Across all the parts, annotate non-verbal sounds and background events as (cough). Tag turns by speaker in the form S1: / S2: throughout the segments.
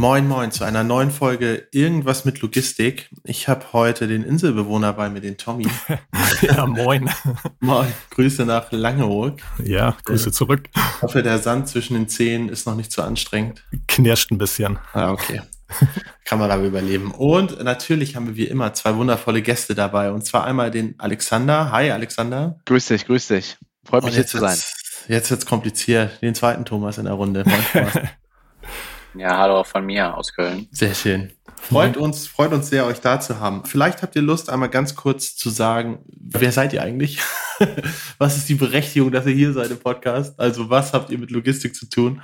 S1: Moin Moin zu einer neuen Folge Irgendwas mit Logistik. Ich habe heute den Inselbewohner bei mir, den Tommy. (laughs)
S2: ja, moin. (laughs)
S1: Moin, Grüße nach Langeoog.
S2: Ja, Grüße zurück.
S1: Ich hoffe, der Sand zwischen den Zehen ist noch nicht zu anstrengend.
S2: Knirscht ein bisschen.
S1: Ah, okay. Kann man aber überleben. Und natürlich haben wir wie immer zwei wundervolle Gäste dabei. Und zwar einmal den Alexander. Hi, Alexander.
S3: Grüß dich, grüß dich. Freut mich hier zu sein.
S1: Jetzt wird's kompliziert. Den zweiten Thomas in der Runde. (laughs)
S4: Ja, hallo auch von mir aus Köln.
S1: Sehr schön. Freut uns, freut uns sehr, euch da zu haben. Vielleicht habt ihr Lust, einmal ganz kurz zu sagen, wer seid ihr eigentlich? (laughs) was ist die Berechtigung, dass ihr hier seid im Podcast? Also was habt ihr mit Logistik zu tun?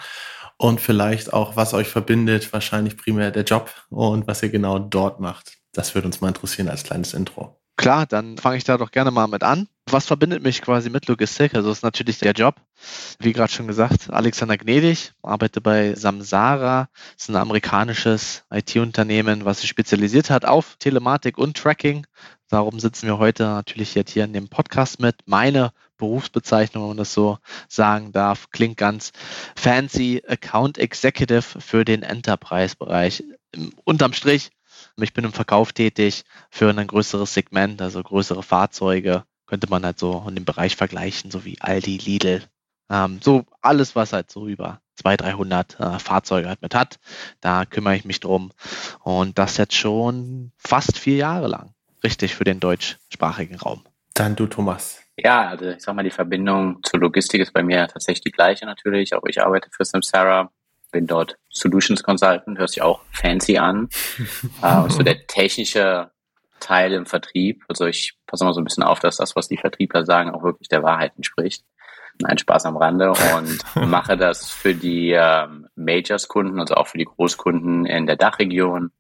S1: Und vielleicht auch, was euch verbindet, wahrscheinlich primär der Job und was ihr genau dort macht. Das würde uns mal interessieren als kleines Intro.
S3: Klar, dann fange ich da doch gerne mal mit an. Was verbindet mich quasi mit Logistik? Also ist natürlich der Job. Wie gerade schon gesagt, Alexander Gnedig, arbeite bei Samsara, das ist ein amerikanisches IT-Unternehmen, was sich spezialisiert hat auf Telematik und Tracking. Darum sitzen wir heute natürlich jetzt hier in dem Podcast mit. Meine Berufsbezeichnung, wenn man das so sagen darf, klingt ganz fancy. Account Executive für den Enterprise-Bereich. Unterm Strich ich bin im Verkauf tätig für ein größeres Segment, also größere Fahrzeuge. Könnte man halt so in dem Bereich vergleichen, so wie Aldi, Lidl. Ähm, so alles, was halt so über 200, 300 äh, Fahrzeuge halt mit hat. Da kümmere ich mich drum. Und das jetzt schon fast vier Jahre lang. Richtig für den deutschsprachigen Raum.
S1: Dann du, Thomas.
S4: Ja, also ich sag mal, die Verbindung zur Logistik ist bei mir tatsächlich die gleiche natürlich. Auch ich arbeite für Samsara, bin dort Solutions Consultant, hört sich auch fancy an. (laughs) äh, und so der technische Teil im Vertrieb, also ich passe mal so ein bisschen auf, dass das, was die Vertriebler sagen, auch wirklich der Wahrheit entspricht. Nein, Spaß am Rande und (laughs) mache das für die ähm, Majors-Kunden, also auch für die Großkunden in der Dachregion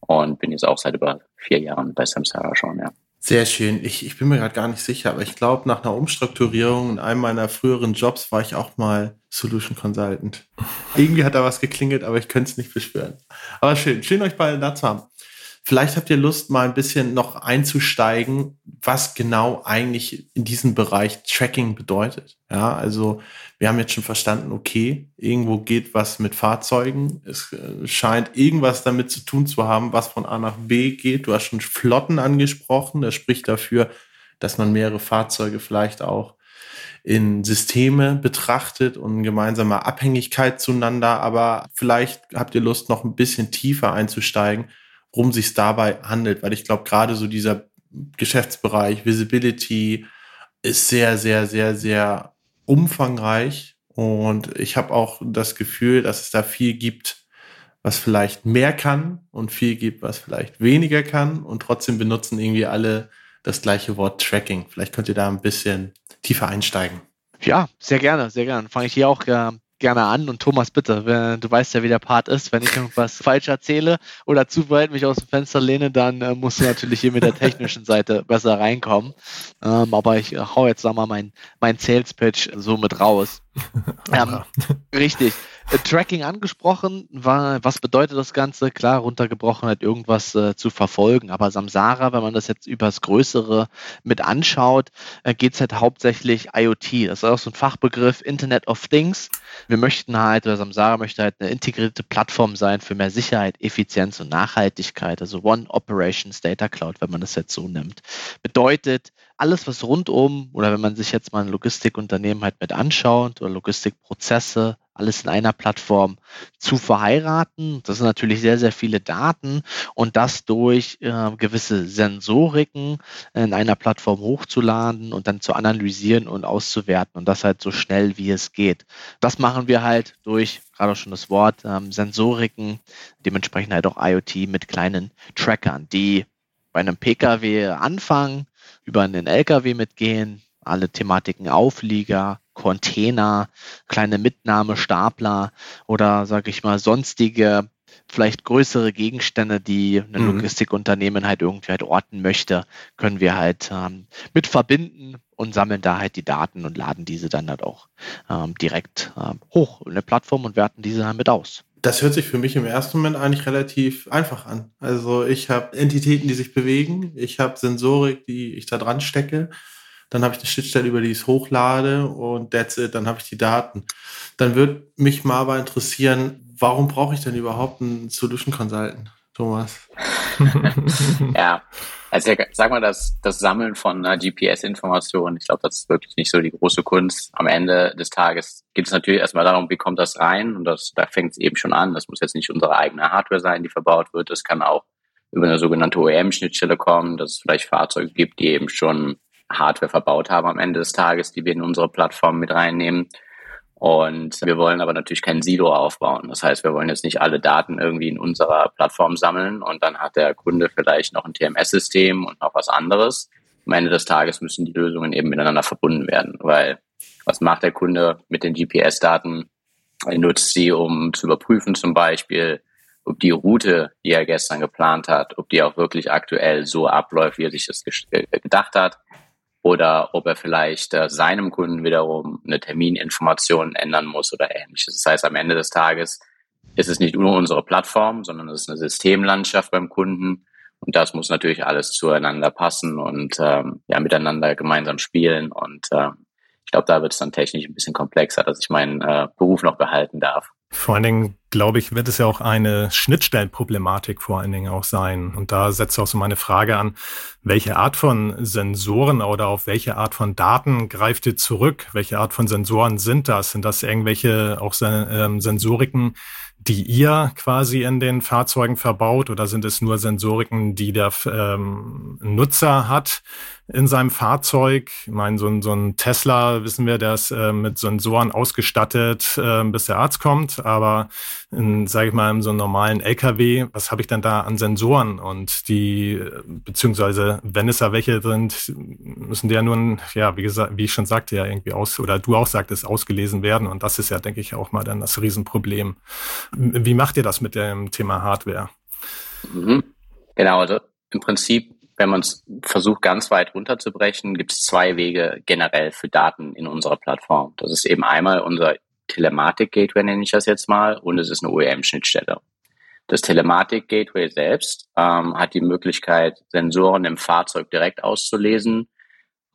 S4: und bin jetzt auch seit über vier Jahren bei Samsara schon, ja.
S1: Sehr schön. Ich, ich bin mir gerade gar nicht sicher, aber ich glaube, nach einer Umstrukturierung in einem meiner früheren Jobs war ich auch mal Solution Consultant. Irgendwie hat da was geklingelt, aber ich könnte es nicht beschwören. Aber schön, schön euch beide da zu haben. Vielleicht habt ihr Lust, mal ein bisschen noch einzusteigen, was genau eigentlich in diesem Bereich Tracking bedeutet. Ja, also wir haben jetzt schon verstanden, okay, irgendwo geht was mit Fahrzeugen. Es äh, scheint irgendwas damit zu tun zu haben, was von A nach B geht. Du hast schon Flotten angesprochen. Das spricht dafür, dass man mehrere Fahrzeuge vielleicht auch in Systeme betrachtet und gemeinsame Abhängigkeit zueinander. Aber vielleicht habt ihr Lust, noch ein bisschen tiefer einzusteigen worum sich dabei handelt, weil ich glaube, gerade so dieser Geschäftsbereich Visibility ist sehr, sehr, sehr, sehr umfangreich und ich habe auch das Gefühl, dass es da viel gibt, was vielleicht mehr kann und viel gibt, was vielleicht weniger kann und trotzdem benutzen irgendwie alle das gleiche Wort Tracking. Vielleicht könnt ihr da ein bisschen tiefer einsteigen.
S3: Ja, sehr gerne, sehr gerne. Fange ich hier auch äh, gerne an. Und Thomas, bitte, du weißt ja, wie der Part ist. Wenn ich irgendwas falsch erzähle oder zu weit mich aus dem Fenster lehne, dann äh, musst du natürlich hier mit der technischen Seite besser reinkommen. Ähm, aber ich hau jetzt, sag mal, mein, mein Sales Pitch so mit raus. Ähm, richtig. Äh, Tracking angesprochen, war, was bedeutet das Ganze? Klar, runtergebrochen hat irgendwas äh, zu verfolgen, aber Samsara, wenn man das jetzt übers Größere mit anschaut, äh, geht es halt hauptsächlich IoT. Das ist auch so ein Fachbegriff, Internet of Things. Wir möchten halt, oder Samsara möchte halt eine integrierte Plattform sein für mehr Sicherheit, Effizienz und Nachhaltigkeit, also One Operations Data Cloud, wenn man das jetzt so nimmt. Bedeutet, alles, was rundum, oder wenn man sich jetzt mal ein Logistikunternehmen halt mit anschaut oder Logistikprozesse, alles in einer Plattform zu verheiraten. Das sind natürlich sehr, sehr viele Daten und das durch äh, gewisse Sensoriken in einer Plattform hochzuladen und dann zu analysieren und auszuwerten und das halt so schnell wie es geht. Das machen wir halt durch, gerade schon das Wort, ähm, Sensoriken, dementsprechend halt auch IoT mit kleinen Trackern, die bei einem Pkw anfangen, über einen LKW mitgehen, alle Thematiken Auflieger, Container, kleine Mitnahmestapler oder sage ich mal sonstige vielleicht größere Gegenstände, die ein mhm. Logistikunternehmen halt irgendwie halt orten möchte, können wir halt ähm, mit verbinden und sammeln da halt die Daten und laden diese dann halt auch ähm, direkt ähm, hoch in eine Plattform und werten diese dann mit aus.
S1: Das hört sich für mich im ersten Moment eigentlich relativ einfach an. Also ich habe Entitäten, die sich bewegen, ich habe Sensorik, die ich da dran stecke, dann habe ich eine Schnittstelle, über die ich es hochlade und that's it, dann habe ich die Daten. Dann würde mich mal aber interessieren, warum brauche ich denn überhaupt einen Solution Consultant, Thomas? (laughs)
S4: ja, also sag mal, das, das Sammeln von einer GPS-Information, ich glaube, das ist wirklich nicht so die große Kunst. Am Ende des Tages geht es natürlich erstmal darum, wie kommt das rein? Und das, da fängt es eben schon an. Das muss jetzt nicht unsere eigene Hardware sein, die verbaut wird. Das kann auch über eine sogenannte OEM-Schnittstelle kommen, dass es vielleicht Fahrzeuge gibt, die eben schon Hardware verbaut haben am Ende des Tages, die wir in unsere Plattform mit reinnehmen. Und wir wollen aber natürlich kein Silo aufbauen. Das heißt, wir wollen jetzt nicht alle Daten irgendwie in unserer Plattform sammeln und dann hat der Kunde vielleicht noch ein TMS-System und noch was anderes. Am Ende des Tages müssen die Lösungen eben miteinander verbunden werden, weil was macht der Kunde mit den GPS-Daten? Er nutzt sie, um zu überprüfen zum Beispiel, ob die Route, die er gestern geplant hat, ob die auch wirklich aktuell so abläuft, wie er sich das äh, gedacht hat oder ob er vielleicht äh, seinem Kunden wiederum eine Termininformation ändern muss oder ähnliches. Das heißt, am Ende des Tages ist es nicht nur unsere Plattform, sondern es ist eine Systemlandschaft beim Kunden. Und das muss natürlich alles zueinander passen und ähm, ja miteinander gemeinsam spielen. Und äh, ich glaube, da wird es dann technisch ein bisschen komplexer, dass ich meinen äh, Beruf noch behalten darf.
S5: Vor allen Dingen, glaube ich, wird es ja auch eine Schnittstellenproblematik vor allen Dingen auch sein. Und da setzt auch so meine Frage an, welche Art von Sensoren oder auf welche Art von Daten greift ihr zurück? Welche Art von Sensoren sind das? Sind das irgendwelche auch ähm, Sensoriken, die ihr quasi in den Fahrzeugen verbaut oder sind es nur Sensoriken, die der ähm, Nutzer hat in seinem Fahrzeug? Ich meine, so ein, so ein Tesla, wissen wir, der ist äh, mit Sensoren ausgestattet, äh, bis der Arzt kommt, aber in, sage ich mal, in so einem normalen LKW, was habe ich denn da an Sensoren? Und die, beziehungsweise wenn es da welche sind, müssen die ja nun, ja, wie gesagt, wie ich schon sagte, ja irgendwie aus, oder du auch sagtest, ausgelesen werden. Und das ist ja, denke ich, auch mal dann das Riesenproblem. Wie macht ihr das mit dem Thema Hardware?
S4: Mhm. Genau, also im Prinzip, wenn man es versucht, ganz weit runterzubrechen, gibt es zwei Wege generell für Daten in unserer Plattform. Das ist eben einmal unser Telematik-Gateway, nenne ich das jetzt mal, und es ist eine OEM-Schnittstelle. Das Telematik-Gateway selbst ähm, hat die Möglichkeit, Sensoren im Fahrzeug direkt auszulesen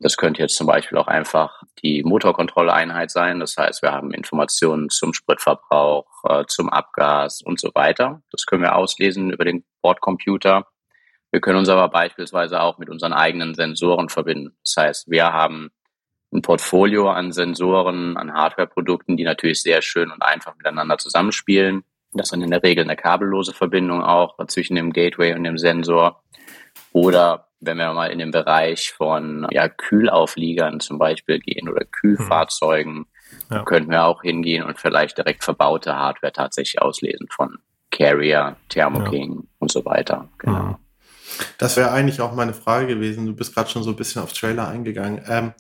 S4: das könnte jetzt zum Beispiel auch einfach die Motorkontrolleinheit sein. Das heißt, wir haben Informationen zum Spritverbrauch, äh, zum Abgas und so weiter. Das können wir auslesen über den Bordcomputer. Wir können uns aber beispielsweise auch mit unseren eigenen Sensoren verbinden. Das heißt, wir haben ein Portfolio an Sensoren, an Hardwareprodukten, die natürlich sehr schön und einfach miteinander zusammenspielen. Das sind in der Regel eine kabellose Verbindung auch zwischen dem Gateway und dem Sensor. Oder wenn wir mal in den Bereich von ja, Kühlaufliegern zum Beispiel gehen oder Kühlfahrzeugen, hm. ja. könnten wir auch hingehen und vielleicht direkt verbaute Hardware tatsächlich auslesen von Carrier, Thermo King ja. und so weiter. Genau.
S1: Das wäre eigentlich auch meine Frage gewesen. Du bist gerade schon so ein bisschen auf Trailer eingegangen. Ähm,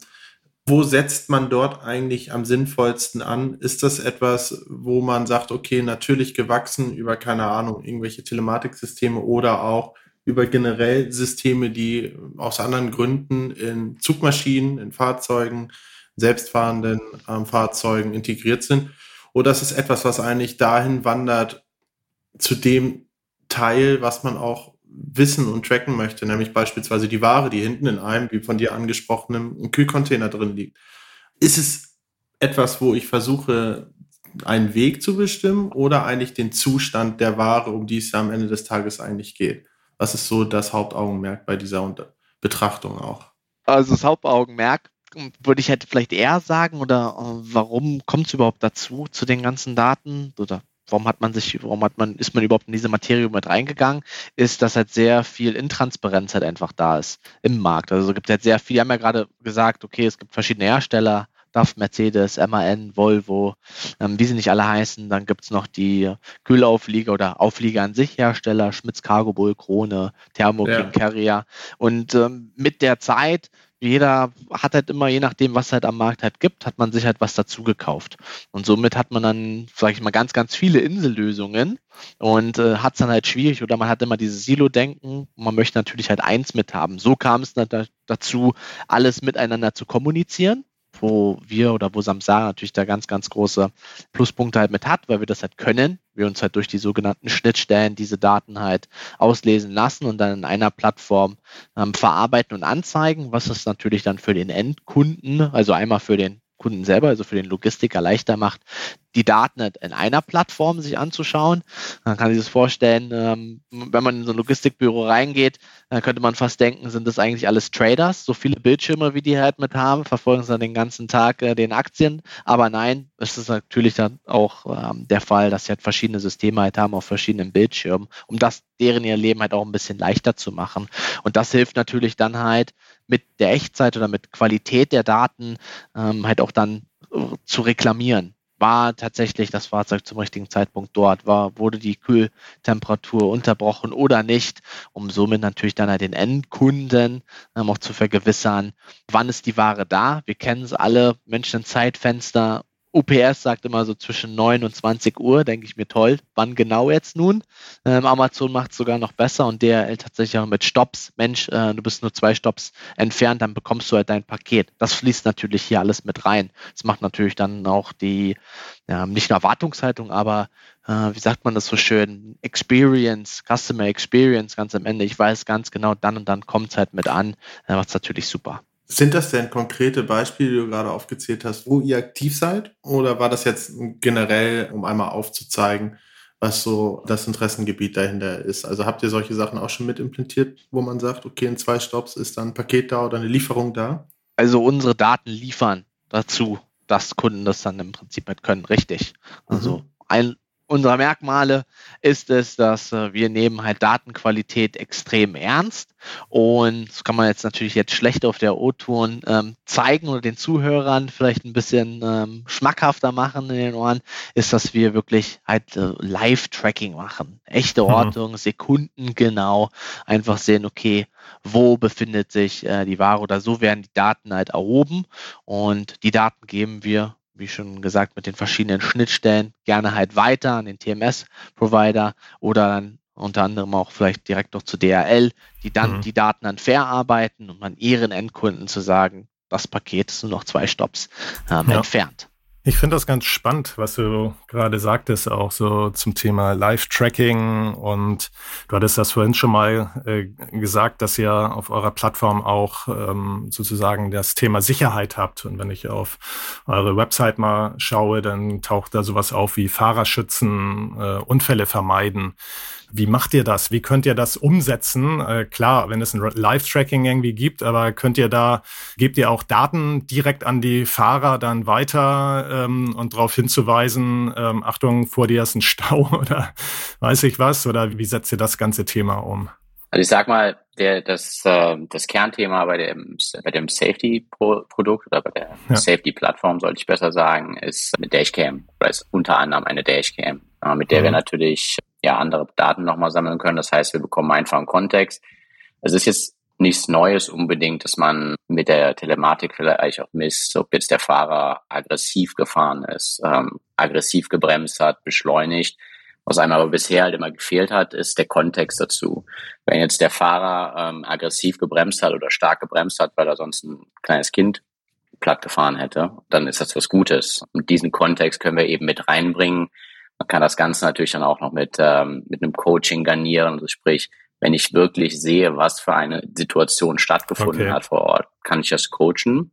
S1: wo setzt man dort eigentlich am sinnvollsten an? Ist das etwas, wo man sagt, okay, natürlich gewachsen über, keine Ahnung, irgendwelche Telematiksysteme oder auch über generell Systeme, die aus anderen Gründen in Zugmaschinen, in Fahrzeugen, selbstfahrenden ähm, Fahrzeugen integriert sind. Oder ist etwas, was eigentlich dahin wandert zu dem Teil, was man auch wissen und tracken möchte, nämlich beispielsweise die Ware, die hinten in einem, wie von dir angesprochenen, Kühlcontainer drin liegt. Ist es etwas, wo ich versuche, einen Weg zu bestimmen oder eigentlich den Zustand der Ware, um die es ja am Ende des Tages eigentlich geht? Was ist so das Hauptaugenmerk bei dieser Betrachtung auch?
S3: Also das Hauptaugenmerk würde ich halt vielleicht eher sagen, oder äh, warum kommt es überhaupt dazu, zu den ganzen Daten? Oder warum hat man sich, warum hat man, ist man überhaupt in diese Materie mit reingegangen, ist, dass halt sehr viel Intransparenz halt einfach da ist im Markt. Also es gibt halt sehr viel, wir haben ja gerade gesagt, okay, es gibt verschiedene Hersteller, DAF, Mercedes, MAN, Volvo, ähm, wie sie nicht alle heißen. Dann gibt es noch die Kühlauflieger oder Auflieger an sich Hersteller, Schmitz Cargo Bull, Krone, Thermo ja. King Carrier. Und ähm, mit der Zeit jeder hat halt immer, je nachdem, was halt am Markt halt gibt, hat man sich halt was dazu gekauft. Und somit hat man dann, sage ich mal, ganz, ganz viele Insellösungen und äh, hat es dann halt schwierig oder man hat immer dieses Silo-Denken. Man möchte natürlich halt eins mithaben. So kam es dann dazu, alles miteinander zu kommunizieren wo wir oder wo Samsara natürlich da ganz, ganz große Pluspunkte halt mit hat, weil wir das halt können. Wir uns halt durch die sogenannten Schnittstellen diese Daten halt auslesen lassen und dann in einer Plattform ähm, verarbeiten und anzeigen, was es natürlich dann für den Endkunden, also einmal für den Kunden selber, also für den Logistiker leichter macht, die Daten in einer Plattform sich anzuschauen. Man kann sich das vorstellen, ähm, wenn man in so ein Logistikbüro reingeht, dann könnte man fast denken, sind das eigentlich alles Traders, so viele Bildschirme, wie die halt mit haben, verfolgen sie dann den ganzen Tag äh, den Aktien. Aber nein, es ist natürlich dann auch ähm, der Fall, dass sie halt verschiedene Systeme halt haben auf verschiedenen Bildschirmen, um das deren ihr Leben halt auch ein bisschen leichter zu machen. Und das hilft natürlich dann halt mit der Echtzeit oder mit Qualität der Daten ähm, halt auch dann äh, zu reklamieren war tatsächlich das Fahrzeug zum richtigen Zeitpunkt dort, war, wurde die Kühltemperatur unterbrochen oder nicht, um somit natürlich dann halt den Endkunden ähm, auch zu vergewissern, wann ist die Ware da. Wir kennen es alle, Menschen Zeitfenster UPS sagt immer so zwischen 9 und 20 Uhr, denke ich mir toll. Wann genau jetzt nun? Ähm, Amazon macht es sogar noch besser und DRL tatsächlich auch mit Stops. Mensch, äh, du bist nur zwei Stops entfernt, dann bekommst du halt dein Paket. Das fließt natürlich hier alles mit rein. Das macht natürlich dann auch die, ja, nicht nur Erwartungshaltung, aber äh, wie sagt man das so schön? Experience, Customer Experience ganz am Ende. Ich weiß ganz genau, dann und dann kommt es halt mit an, äh, was natürlich super.
S1: Sind das denn konkrete Beispiele, die du gerade aufgezählt hast, wo ihr aktiv seid? Oder war das jetzt generell, um einmal aufzuzeigen, was so das Interessengebiet dahinter ist? Also habt ihr solche Sachen auch schon mit implementiert, wo man sagt, okay, in zwei Stops ist dann ein Paket da oder eine Lieferung da?
S3: Also unsere Daten liefern dazu, dass Kunden das dann im Prinzip mit können, richtig. Also mhm. ein, unserer Merkmale ist es, dass äh, wir nehmen halt Datenqualität extrem ernst und das kann man jetzt natürlich jetzt schlecht auf der O-Tour ähm, zeigen oder den Zuhörern vielleicht ein bisschen ähm, schmackhafter machen in den Ohren, ist, dass wir wirklich halt äh, Live-Tracking machen. Echte mhm. Ortung, mhm. Sekunden genau, einfach sehen, okay, wo befindet sich äh, die Ware oder so werden die Daten halt erhoben und die Daten geben wir wie schon gesagt, mit den verschiedenen Schnittstellen gerne halt weiter an den TMS-Provider oder dann unter anderem auch vielleicht direkt noch zu DRL, die dann mhm. die Daten dann verarbeiten und man ihren Endkunden zu sagen, das Paket ist nur noch zwei Stops ähm, ja. entfernt.
S5: Ich finde das ganz spannend, was du gerade sagtest, auch so zum Thema Live-Tracking. Und du hattest das vorhin schon mal äh, gesagt, dass ihr auf eurer Plattform auch ähm, sozusagen das Thema Sicherheit habt. Und wenn ich auf eure Website mal schaue, dann taucht da sowas auf wie Fahrerschützen, äh, Unfälle vermeiden. Wie macht ihr das? Wie könnt ihr das umsetzen? Äh, klar, wenn es ein Live-Tracking irgendwie gibt, aber könnt ihr da, gebt ihr auch Daten direkt an die Fahrer dann weiter ähm, und darauf hinzuweisen, ähm, Achtung, vor dir ist ein Stau (laughs) oder weiß ich was? Oder wie setzt ihr das ganze Thema um?
S4: Also ich sag mal, der, das, äh, das Kernthema bei dem, bei dem Safety-Produkt oder bei der ja. Safety-Plattform, sollte ich besser sagen, ist eine Dashcam oder ist unter anderem eine Dashcam, äh, mit der mhm. wir natürlich ja andere Daten nochmal sammeln können. Das heißt, wir bekommen einfach einen Kontext. Es ist jetzt nichts Neues unbedingt, dass man mit der Telematik vielleicht auch misst, ob jetzt der Fahrer aggressiv gefahren ist, ähm, aggressiv gebremst hat, beschleunigt. Was einem aber bisher halt immer gefehlt hat, ist der Kontext dazu. Wenn jetzt der Fahrer ähm, aggressiv gebremst hat oder stark gebremst hat, weil er sonst ein kleines Kind platt gefahren hätte, dann ist das was Gutes. Und diesen Kontext können wir eben mit reinbringen, man kann das Ganze natürlich dann auch noch mit, ähm, mit einem Coaching garnieren. Also sprich, wenn ich wirklich sehe, was für eine Situation stattgefunden okay. hat vor Ort, kann ich das coachen.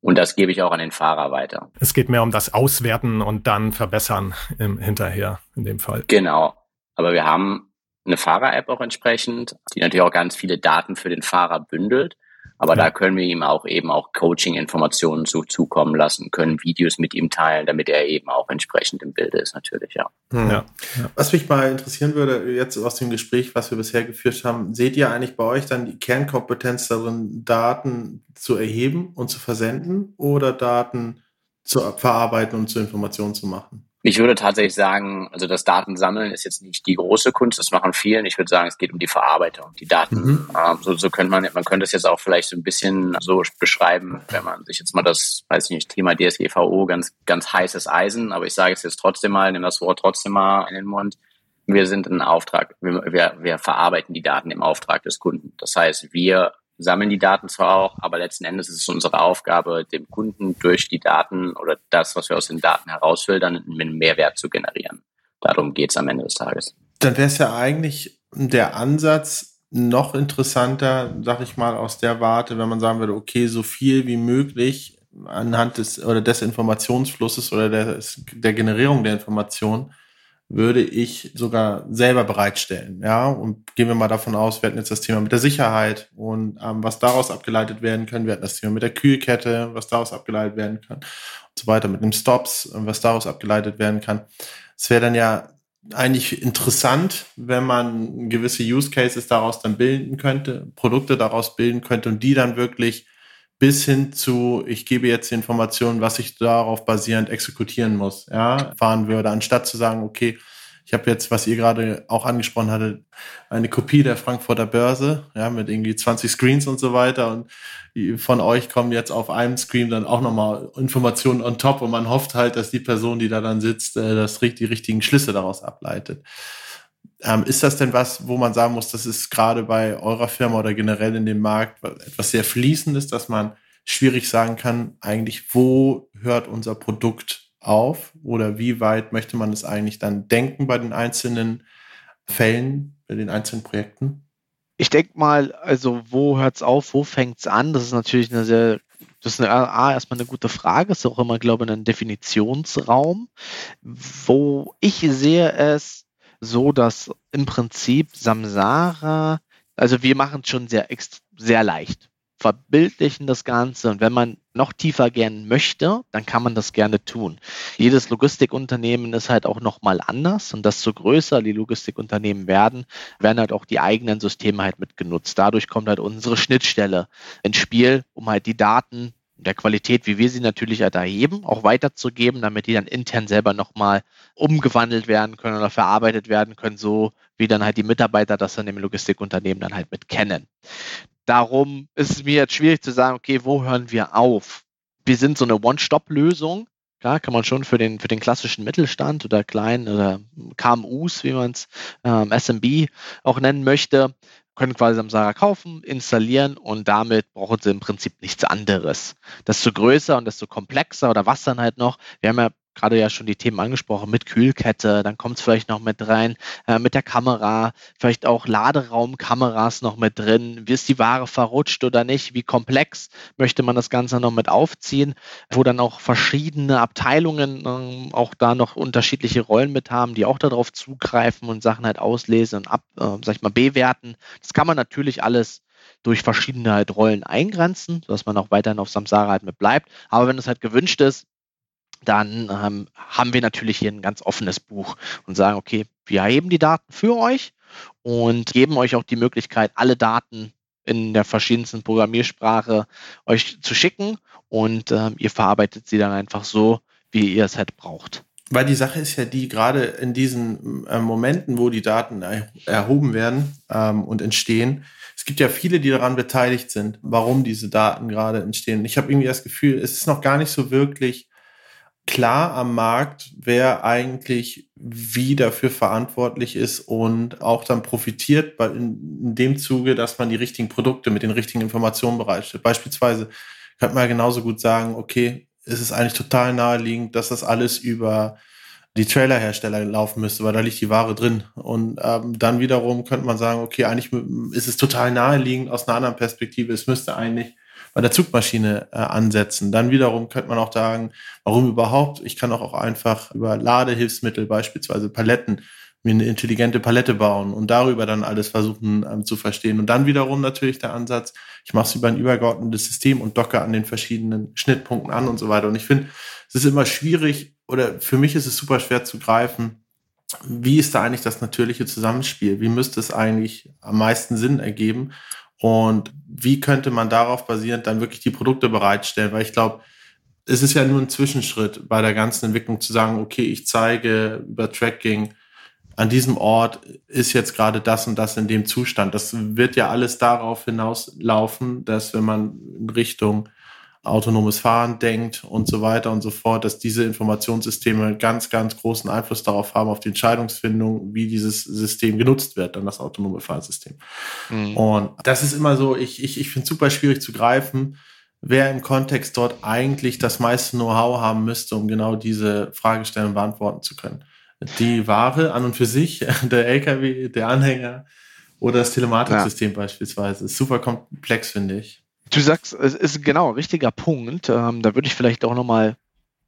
S4: Und das gebe ich auch an den Fahrer weiter.
S5: Es geht mehr um das Auswerten und dann verbessern im, hinterher in dem Fall.
S4: Genau. Aber wir haben eine Fahrer-App auch entsprechend, die natürlich auch ganz viele Daten für den Fahrer bündelt. Aber ja. da können wir ihm auch eben auch Coaching-Informationen zu, zukommen lassen, können Videos mit ihm teilen, damit er eben auch entsprechend im Bilde ist, natürlich, ja.
S1: Hm. ja. Was mich mal interessieren würde, jetzt aus dem Gespräch, was wir bisher geführt haben, seht ihr eigentlich bei euch dann die Kernkompetenz darin, Daten zu erheben und zu versenden oder Daten zu verarbeiten und zu Informationen zu machen?
S4: Ich würde tatsächlich sagen, also das Datensammeln ist jetzt nicht die große Kunst, das machen vielen. Ich würde sagen, es geht um die Verarbeitung, die Daten. Mhm. Ähm, so, so könnte man, man könnte es jetzt auch vielleicht so ein bisschen so beschreiben, wenn man sich jetzt mal das, weiß ich nicht, Thema DSGVO, ganz, ganz heißes Eisen, aber ich sage es jetzt trotzdem mal, nehme das Wort trotzdem mal in den Mund. Wir sind ein Auftrag, wir, wir, wir verarbeiten die Daten im Auftrag des Kunden. Das heißt, wir sammeln die Daten zwar auch, aber letzten Endes ist es unsere Aufgabe, dem Kunden durch die Daten oder das, was wir aus den Daten herausfiltern, einen Mehrwert zu generieren. Darum geht es am Ende des Tages.
S1: Dann wäre es ja eigentlich der Ansatz noch interessanter, sag ich mal, aus der Warte, wenn man sagen würde, okay, so viel wie möglich anhand des oder des Informationsflusses oder der, der Generierung der Information würde ich sogar selber bereitstellen. Ja, und gehen wir mal davon aus, wir hatten jetzt das Thema mit der Sicherheit und ähm, was daraus abgeleitet werden kann. Wir hatten das Thema mit der Kühlkette, was daraus abgeleitet werden kann und so weiter, mit dem Stops, was daraus abgeleitet werden kann. Es wäre dann ja eigentlich interessant, wenn man gewisse Use Cases daraus dann bilden könnte, Produkte daraus bilden könnte und die dann wirklich bis hin zu, ich gebe jetzt die Informationen, was ich darauf basierend exekutieren muss, ja, fahren würde, anstatt zu sagen, okay, ich habe jetzt, was ihr gerade auch angesprochen hattet, eine Kopie der Frankfurter Börse, ja, mit irgendwie 20 Screens und so weiter. Und von euch kommen jetzt auf einem Screen dann auch nochmal Informationen on top und man hofft halt, dass die Person, die da dann sitzt, äh, das die richtigen Schlüsse daraus ableitet. Ähm, ist das denn was, wo man sagen muss, das ist gerade bei eurer Firma oder generell in dem Markt etwas sehr Fließendes, dass man schwierig sagen kann, eigentlich, wo hört unser Produkt auf oder wie weit möchte man es eigentlich dann denken bei den einzelnen Fällen, bei den einzelnen Projekten?
S3: Ich denke mal, also wo hört es auf, wo fängt es an? Das ist natürlich eine sehr das ist eine, A, erstmal eine gute Frage, ist auch immer, glaube ich, ein Definitionsraum. Wo ich sehe es so, dass im Prinzip Samsara, also wir machen es schon sehr, sehr leicht, verbildlichen das Ganze und wenn man noch tiefer gern möchte, dann kann man das gerne tun. Jedes Logistikunternehmen ist halt auch nochmal anders und desto größer die Logistikunternehmen werden, werden halt auch die eigenen Systeme halt mitgenutzt. Dadurch kommt halt unsere Schnittstelle ins Spiel, um halt die Daten der Qualität, wie wir sie natürlich halt erheben, auch weiterzugeben, damit die dann intern selber nochmal umgewandelt werden können oder verarbeitet werden können, so wie dann halt die Mitarbeiter das dann im Logistikunternehmen dann halt mit kennen. Darum ist es mir jetzt schwierig zu sagen, okay, wo hören wir auf? Wir sind so eine One-Stop-Lösung. Ja, kann man schon für den, für den klassischen Mittelstand oder kleinen oder KMUs, wie man es ähm, SMB auch nennen möchte, können quasi Samsara kaufen, installieren und damit brauchen sie im Prinzip nichts anderes. Desto größer und desto komplexer oder was dann halt noch. Wir haben ja gerade ja schon die Themen angesprochen mit Kühlkette, dann kommt es vielleicht noch mit rein, äh, mit der Kamera, vielleicht auch Laderaumkameras noch mit drin, wie ist die Ware verrutscht oder nicht, wie komplex möchte man das Ganze noch mit aufziehen, wo dann auch verschiedene Abteilungen äh, auch da noch unterschiedliche Rollen mit haben, die auch darauf zugreifen und Sachen halt auslesen und ab, äh, sag ich mal, bewerten. Das kann man natürlich alles durch verschiedene halt Rollen eingrenzen, sodass man auch weiterhin auf Samsara halt mit bleibt. Aber wenn es halt gewünscht ist, dann ähm, haben wir natürlich hier ein ganz offenes Buch und sagen, okay, wir erheben die Daten für euch und geben euch auch die Möglichkeit, alle Daten in der verschiedensten Programmiersprache euch zu schicken und ähm, ihr verarbeitet sie dann einfach so, wie ihr es halt braucht.
S1: Weil die Sache ist ja die, gerade in diesen äh, Momenten, wo die Daten erhoben werden ähm, und entstehen, es gibt ja viele, die daran beteiligt sind, warum diese Daten gerade entstehen. Ich habe irgendwie das Gefühl, es ist noch gar nicht so wirklich klar am Markt, wer eigentlich wie dafür verantwortlich ist und auch dann profitiert in, in dem Zuge, dass man die richtigen Produkte mit den richtigen Informationen bereitstellt. Beispielsweise könnte man genauso gut sagen, okay, es ist eigentlich total naheliegend, dass das alles über die Trailerhersteller laufen müsste, weil da liegt die Ware drin. Und ähm, dann wiederum könnte man sagen, okay, eigentlich ist es total naheliegend aus einer anderen Perspektive. Es müsste eigentlich bei der Zugmaschine äh, ansetzen. Dann wiederum könnte man auch sagen, warum überhaupt? Ich kann auch, auch einfach über Ladehilfsmittel, beispielsweise Paletten, mir eine intelligente Palette bauen und darüber dann alles versuchen ähm, zu verstehen. Und dann wiederum natürlich der Ansatz, ich mache es über ein übergeordnetes System und docke an den verschiedenen Schnittpunkten an und so weiter. Und ich finde, es ist immer schwierig oder für mich ist es super schwer zu greifen, wie ist da eigentlich das natürliche Zusammenspiel? Wie müsste es eigentlich am meisten Sinn ergeben? Und wie könnte man darauf basierend dann wirklich die Produkte bereitstellen? Weil ich glaube, es ist ja nur ein Zwischenschritt bei der ganzen Entwicklung zu sagen, okay, ich zeige über Tracking, an diesem Ort ist jetzt gerade das und das in dem Zustand. Das wird ja alles darauf hinauslaufen, dass wenn man in Richtung autonomes Fahren denkt und so weiter und so fort, dass diese Informationssysteme ganz, ganz großen Einfluss darauf haben, auf die Entscheidungsfindung, wie dieses System genutzt wird, dann das autonome Fahrsystem. Mhm. Und das ist immer so, ich, ich, ich finde es super schwierig zu greifen, wer im Kontext dort eigentlich das meiste Know-how haben müsste, um genau diese Fragestellung beantworten zu können die Ware an und für sich, (laughs) der LKW, der Anhänger oder das Telematiksystem ja. beispielsweise. Ist super komplex, finde ich.
S3: Du sagst, es ist genau ein richtiger Punkt. Ähm, da würde ich vielleicht auch nochmal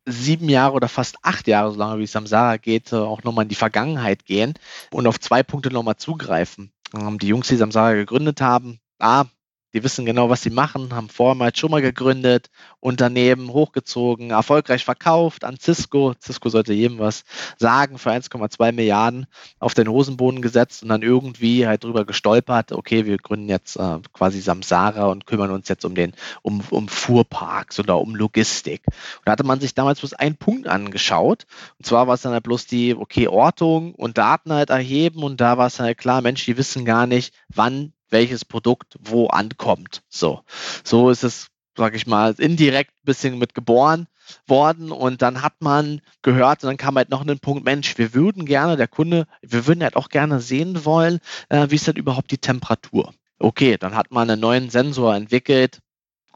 S3: sieben Jahre oder fast acht Jahre, so lange wie es Samsara geht, äh, auch nochmal in die Vergangenheit gehen und auf zwei Punkte nochmal zugreifen. Ähm, die Jungs, die Samsara gegründet haben, A, die wissen genau, was sie machen, haben vorher schon mal gegründet, Unternehmen hochgezogen, erfolgreich verkauft an Cisco. Cisco sollte jedem was sagen, für 1,2 Milliarden auf den Hosenboden gesetzt und dann irgendwie halt drüber gestolpert, okay, wir gründen jetzt äh, quasi Samsara und kümmern uns jetzt um den, um, um Fuhrparks oder um Logistik. Und da hatte man sich damals bloß einen Punkt angeschaut. Und zwar war es dann halt bloß die, okay, Ortung und Daten halt erheben und da war es halt klar, Mensch, die wissen gar nicht, wann welches Produkt wo ankommt. So, so ist es, sage ich mal, indirekt ein bisschen mit geboren worden und dann hat man gehört und dann kam halt noch ein Punkt, Mensch, wir würden gerne, der Kunde, wir würden halt auch gerne sehen wollen, äh, wie ist denn überhaupt die Temperatur? Okay, dann hat man einen neuen Sensor entwickelt,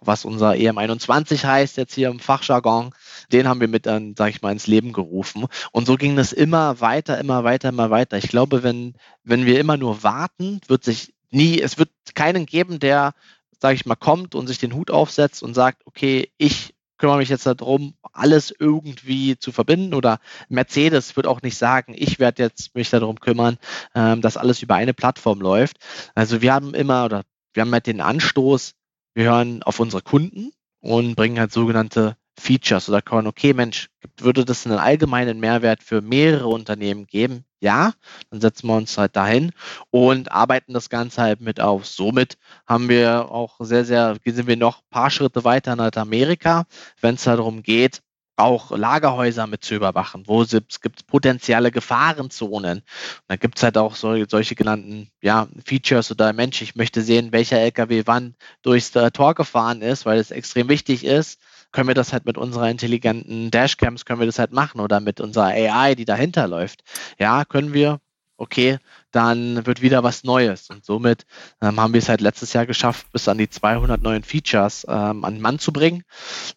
S3: was unser EM21 heißt jetzt hier im Fachjargon. Den haben wir mit dann, sage ich mal, ins Leben gerufen. Und so ging es immer weiter, immer weiter, immer weiter. Ich glaube, wenn, wenn wir immer nur warten, wird sich nie, es wird keinen geben, der, sage ich mal, kommt und sich den Hut aufsetzt und sagt, okay, ich kümmere mich jetzt darum, alles irgendwie zu verbinden oder Mercedes wird auch nicht sagen, ich werde jetzt mich darum kümmern, ähm, dass alles über eine Plattform läuft. Also wir haben immer oder wir haben halt den Anstoß, wir hören auf unsere Kunden und bringen halt sogenannte Features oder kann, okay, Mensch, würde das einen allgemeinen Mehrwert für mehrere Unternehmen geben? Ja, dann setzen wir uns halt dahin und arbeiten das Ganze halt mit auf. Somit haben wir auch sehr, sehr, sind wir noch ein paar Schritte weiter in Amerika, wenn es darum geht, auch Lagerhäuser mit zu überwachen, wo es gibt potenzielle Gefahrenzonen. Und dann gibt es halt auch so, solche genannten ja, Features oder Mensch, ich möchte sehen, welcher LKW wann durchs Tor gefahren ist, weil es extrem wichtig ist können wir das halt mit unserer intelligenten Dashcams, können wir das halt machen oder mit unserer AI, die dahinter läuft. Ja, können wir, okay, dann wird wieder was Neues. Und somit ähm, haben wir es halt letztes Jahr geschafft, bis an die 200 neuen Features ähm, an den Mann zu bringen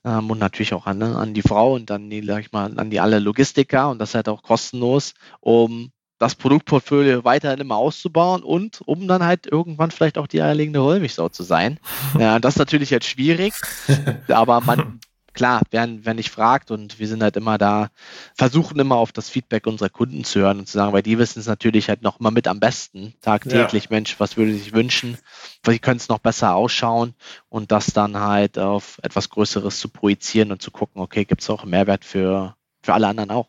S3: ähm, und natürlich auch an, an die Frau und dann die, sag ich mal, an die alle Logistiker und das halt auch kostenlos, um das Produktportfolio weiterhin immer auszubauen und um dann halt irgendwann vielleicht auch die eierlegende Wollmilchsau zu sein. (laughs) Ja, das ist natürlich jetzt schwierig, aber man (laughs) klar, wer, wer nicht fragt und wir sind halt immer da, versuchen immer auf das Feedback unserer Kunden zu hören und zu sagen, weil die wissen es natürlich halt noch mal mit am besten, tagtäglich, ja. Mensch, was würde sich wünschen, wie könnte es noch besser ausschauen und das dann halt auf etwas Größeres zu projizieren und zu gucken, okay, gibt es auch einen Mehrwert für, für alle anderen auch.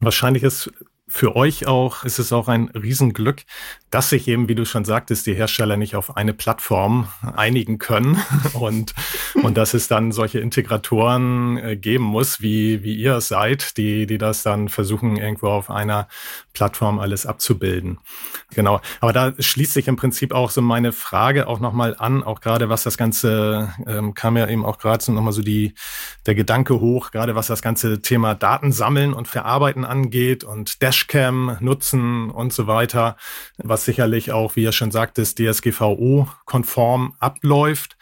S5: Wahrscheinlich ist für euch auch ist es auch ein Riesenglück, dass sich eben, wie du schon sagtest, die Hersteller nicht auf eine Plattform einigen können (laughs) und, und dass es dann solche Integratoren äh, geben muss, wie, wie ihr es seid, die, die das dann versuchen, irgendwo auf einer Plattform alles abzubilden. Genau. Aber da schließt sich im Prinzip auch so meine Frage auch nochmal an, auch gerade was das Ganze, ähm, kam ja eben auch gerade so nochmal so die, der Gedanke hoch, gerade was das ganze Thema Daten sammeln und verarbeiten angeht und Dash Dashcam nutzen und so weiter, was sicherlich auch, wie ihr schon sagtest, DSGVO-konform abläuft.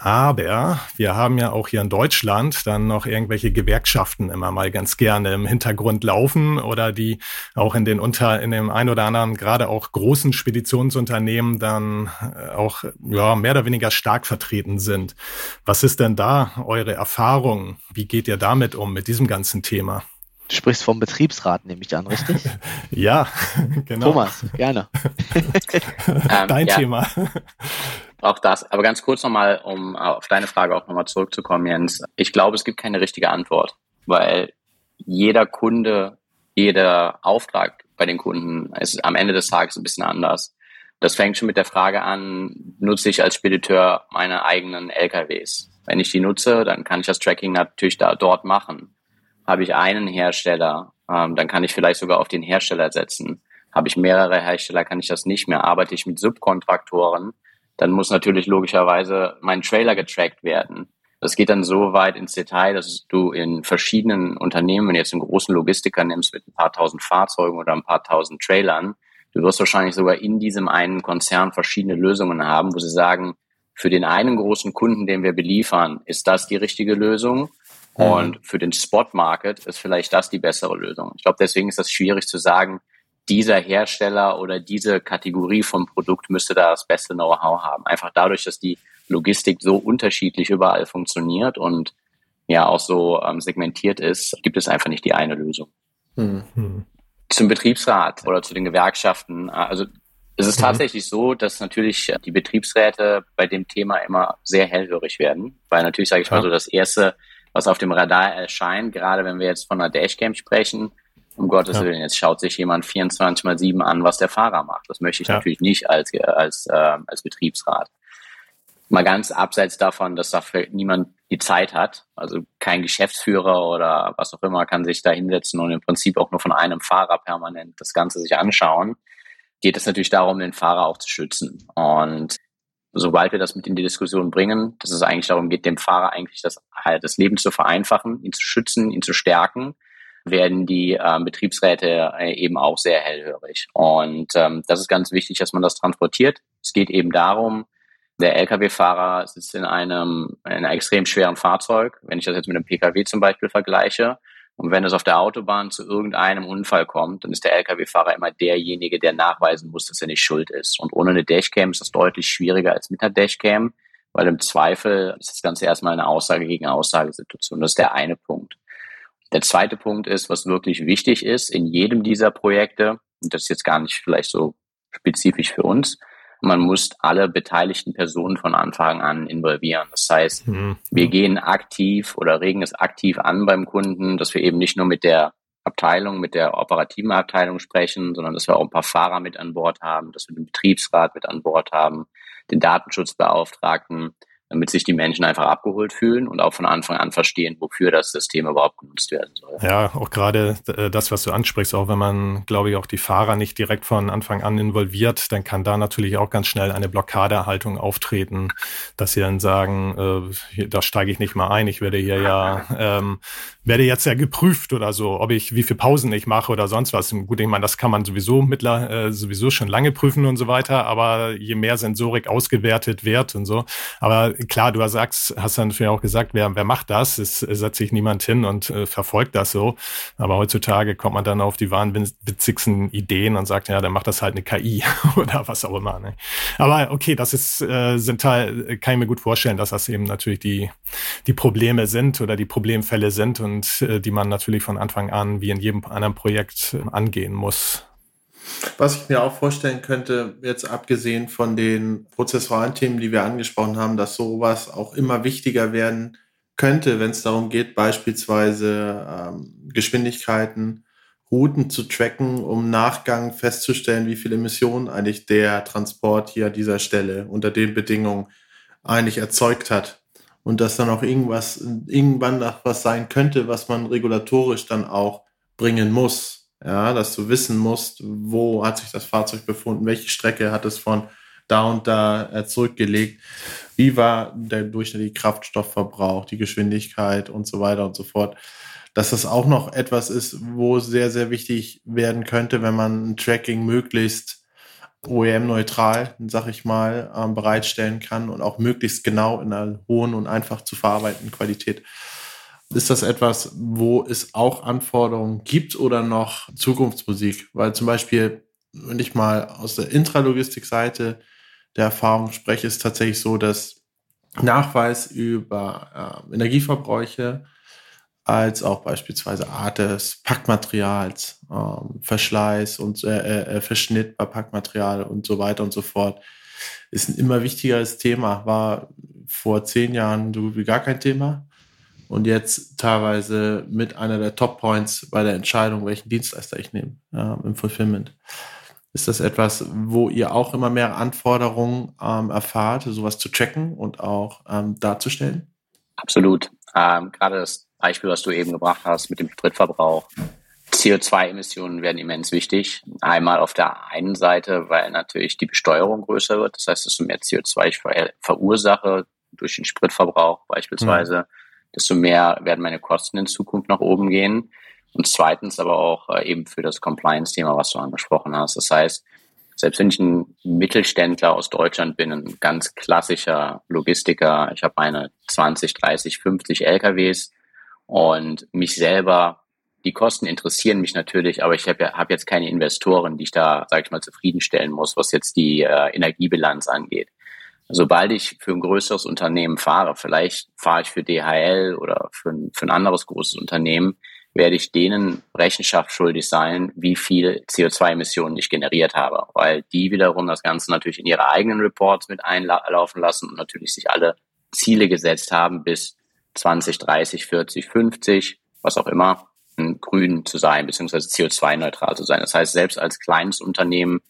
S5: Aber wir haben ja auch hier in Deutschland dann noch irgendwelche Gewerkschaften immer mal ganz gerne im Hintergrund laufen oder die auch in den unter, in dem ein oder anderen, gerade auch großen Speditionsunternehmen dann äh, auch, ja, mehr oder weniger stark vertreten sind. Was ist denn da eure Erfahrung? Wie geht ihr damit um, mit diesem ganzen Thema?
S3: Du sprichst vom Betriebsrat, nehme ich an, richtig? (laughs)
S5: ja, (laughs) genau.
S3: Thomas, gerne. (laughs)
S5: Ähm, Dein ja. Thema.
S4: Auch das, aber ganz kurz nochmal, um auf deine Frage auch nochmal zurückzukommen, Jens. Ich glaube, es gibt keine richtige Antwort, weil jeder Kunde, jeder Auftrag bei den Kunden ist am Ende des Tages ein bisschen anders. Das fängt schon mit der Frage an, nutze ich als Spediteur meine eigenen LKWs? Wenn ich die nutze, dann kann ich das Tracking natürlich da dort machen. Habe ich einen Hersteller, ähm, dann kann ich vielleicht sogar auf den Hersteller setzen. Habe ich mehrere Hersteller, kann ich das nicht mehr. Arbeite ich mit Subkontraktoren, dann muss natürlich logischerweise mein Trailer getrackt werden. Das geht dann so weit ins Detail, dass du in verschiedenen Unternehmen, wenn du jetzt einen großen Logistiker nimmst mit ein paar tausend Fahrzeugen oder ein paar tausend Trailern, du wirst wahrscheinlich sogar in diesem einen Konzern verschiedene Lösungen haben, wo sie sagen, für den einen großen Kunden, den wir beliefern, ist das die richtige Lösung. Mhm. Und für den Spot Market ist vielleicht das die bessere Lösung. Ich glaube, deswegen ist das schwierig zu sagen, dieser Hersteller oder diese Kategorie von Produkt müsste da das beste Know-how haben. Einfach dadurch, dass die Logistik so unterschiedlich überall funktioniert und ja auch so ähm, segmentiert ist, gibt es einfach nicht die eine Lösung. Mhm. Zum Betriebsrat oder zu den Gewerkschaften. Also es ist mhm. tatsächlich so, dass natürlich die Betriebsräte bei dem Thema immer sehr hellhörig werden, weil natürlich, sage ich ja. mal so, das Erste, was auf dem Radar erscheint, gerade wenn wir jetzt von einer Dashcam sprechen, um Gottes ja. Willen, jetzt schaut sich jemand 24 mal 7 an, was der Fahrer macht. Das möchte ich ja. natürlich nicht als, als, äh, als Betriebsrat. Mal ganz abseits davon, dass dafür niemand die Zeit hat. Also kein Geschäftsführer oder was auch immer kann sich da hinsetzen und im Prinzip auch nur von einem Fahrer permanent das Ganze sich anschauen. Geht es natürlich darum, den Fahrer auch zu schützen. Und sobald wir das mit in die Diskussion bringen, dass es eigentlich darum geht, dem Fahrer eigentlich das, halt das Leben zu vereinfachen, ihn zu schützen, ihn zu stärken, werden die äh, Betriebsräte eben auch sehr hellhörig. Und ähm, das ist ganz wichtig, dass man das transportiert. Es geht eben darum, der Lkw-Fahrer sitzt in einem, in einem extrem schweren Fahrzeug. Wenn ich das jetzt mit einem Pkw zum Beispiel vergleiche, und wenn es auf der Autobahn zu irgendeinem Unfall kommt, dann ist der Lkw-Fahrer immer derjenige, der nachweisen muss, dass er nicht schuld ist. Und ohne eine Dashcam ist das deutlich schwieriger als mit einer Dashcam, weil im Zweifel ist das Ganze erstmal eine Aussage gegen Aussagesituation. Das ist der eine Punkt. Der zweite Punkt ist, was wirklich wichtig ist in jedem dieser Projekte, und das ist jetzt gar nicht vielleicht so spezifisch für uns, man muss alle beteiligten Personen von Anfang an involvieren. Das heißt, mhm. wir gehen aktiv oder regen es aktiv an beim Kunden, dass wir eben nicht nur mit der Abteilung, mit der operativen Abteilung sprechen, sondern dass wir auch ein paar Fahrer mit an Bord haben, dass wir den Betriebsrat mit an Bord haben, den Datenschutzbeauftragten, damit sich die Menschen einfach abgeholt fühlen und auch von Anfang an verstehen, wofür das System überhaupt genutzt werden soll.
S5: Ja, auch gerade äh, das, was du ansprichst, auch wenn man, glaube ich, auch die Fahrer nicht direkt von Anfang an involviert, dann kann da natürlich auch ganz schnell eine Blockadehaltung auftreten, dass sie dann sagen, äh, da steige ich nicht mal ein, ich werde hier ja, ähm, werde jetzt ja geprüft oder so, ob ich, wie viel Pausen ich mache oder sonst was. Gut, ich meine, das kann man sowieso mittler, äh, sowieso schon lange prüfen und so weiter, aber je mehr Sensorik ausgewertet wird und so, aber klar, du sagst, hast dann natürlich auch gesagt, wer, wer macht das? Es setzt sich niemand hin und äh, verfolgt das so. Aber heutzutage kommt man dann auf die wahnwitzigsten Ideen und sagt, ja, dann macht das halt eine KI (laughs) oder was auch immer. Ne? Aber okay, das ist, äh, sind halt, kann ich mir gut vorstellen, dass das eben natürlich die, die Probleme sind oder die Problemfälle sind und äh, die man natürlich von Anfang an wie in jedem anderen Projekt äh, angehen muss.
S1: Was ich mir auch vorstellen könnte, jetzt abgesehen von den prozessualen Themen, die wir angesprochen haben, dass sowas auch immer wichtiger werden könnte, wenn es darum geht, beispielsweise ähm, Geschwindigkeiten, Routen zu tracken, um Nachgang festzustellen, wie viele Emissionen eigentlich der Transport hier an dieser Stelle unter den Bedingungen eigentlich erzeugt hat. Und dass dann auch irgendwas, irgendwann nach was sein könnte, was man regulatorisch dann auch bringen muss ja, dass du wissen musst, wo hat sich das Fahrzeug befunden, welche Strecke hat es von da und da äh, zurückgelegt, wie war der durchschnittliche Kraftstoffverbrauch, die Geschwindigkeit und so weiter und so fort. Dass das auch noch etwas ist, wo sehr, sehr wichtig werden könnte, wenn man ein Tracking möglichst OEM-neutral, sag ich mal, ähm, bereitstellen kann und auch möglichst genau in einer hohen und einfach zu verarbeitenden Qualität ist das etwas, wo es auch Anforderungen gibt oder noch Zukunftsmusik? Weil zum Beispiel, wenn ich mal aus der Intralogistik-Seite der Erfahrung spreche, ist tatsächlich so, dass Nachweis über äh, Energieverbräuche als auch beispielsweise Art des Packmaterials, ähm, Verschleiß und äh, äh, Verschnitt bei Packmaterial und so weiter und so fort, ist ein immer wichtigeres Thema. War vor zehn Jahren so wie gar kein Thema und jetzt teilweise mit einer der Top Points bei der Entscheidung, welchen Dienstleister ich nehme ja, im Fulfillment. Ist das etwas, wo ihr auch immer mehr Anforderungen ähm, erfahrt, sowas zu checken und auch ähm, darzustellen?
S4: Absolut. Ähm, gerade das Beispiel, was du eben gebracht hast mit dem Spritverbrauch. CO2-Emissionen werden immens wichtig. Einmal auf der einen Seite, weil natürlich die Besteuerung größer wird. Das heißt, desto mehr CO2 ich verursache durch den Spritverbrauch beispielsweise, mhm. Desto mehr werden meine Kosten in Zukunft nach oben gehen. Und zweitens aber auch äh, eben für das Compliance-Thema, was du angesprochen hast. Das heißt, selbst wenn ich ein Mittelständler aus Deutschland bin, ein ganz klassischer Logistiker, ich habe meine 20, 30, 50 LKWs und mich selber, die Kosten interessieren mich natürlich, aber ich habe hab jetzt keine Investoren, die ich da, sage ich mal, zufriedenstellen muss, was jetzt die äh, Energiebilanz angeht. Sobald ich für ein größeres Unternehmen fahre, vielleicht fahre ich für DHL oder für ein, für ein anderes großes Unternehmen, werde ich denen Rechenschaft schuldig sein, wie viel CO2-Emissionen ich generiert habe, weil die wiederum das Ganze natürlich in ihre eigenen Reports mit einlaufen lassen und natürlich sich alle Ziele gesetzt haben, bis 20, 30, 40, 50, was auch immer, grün zu sein, beziehungsweise CO2-neutral zu sein. Das heißt, selbst als kleines Unternehmen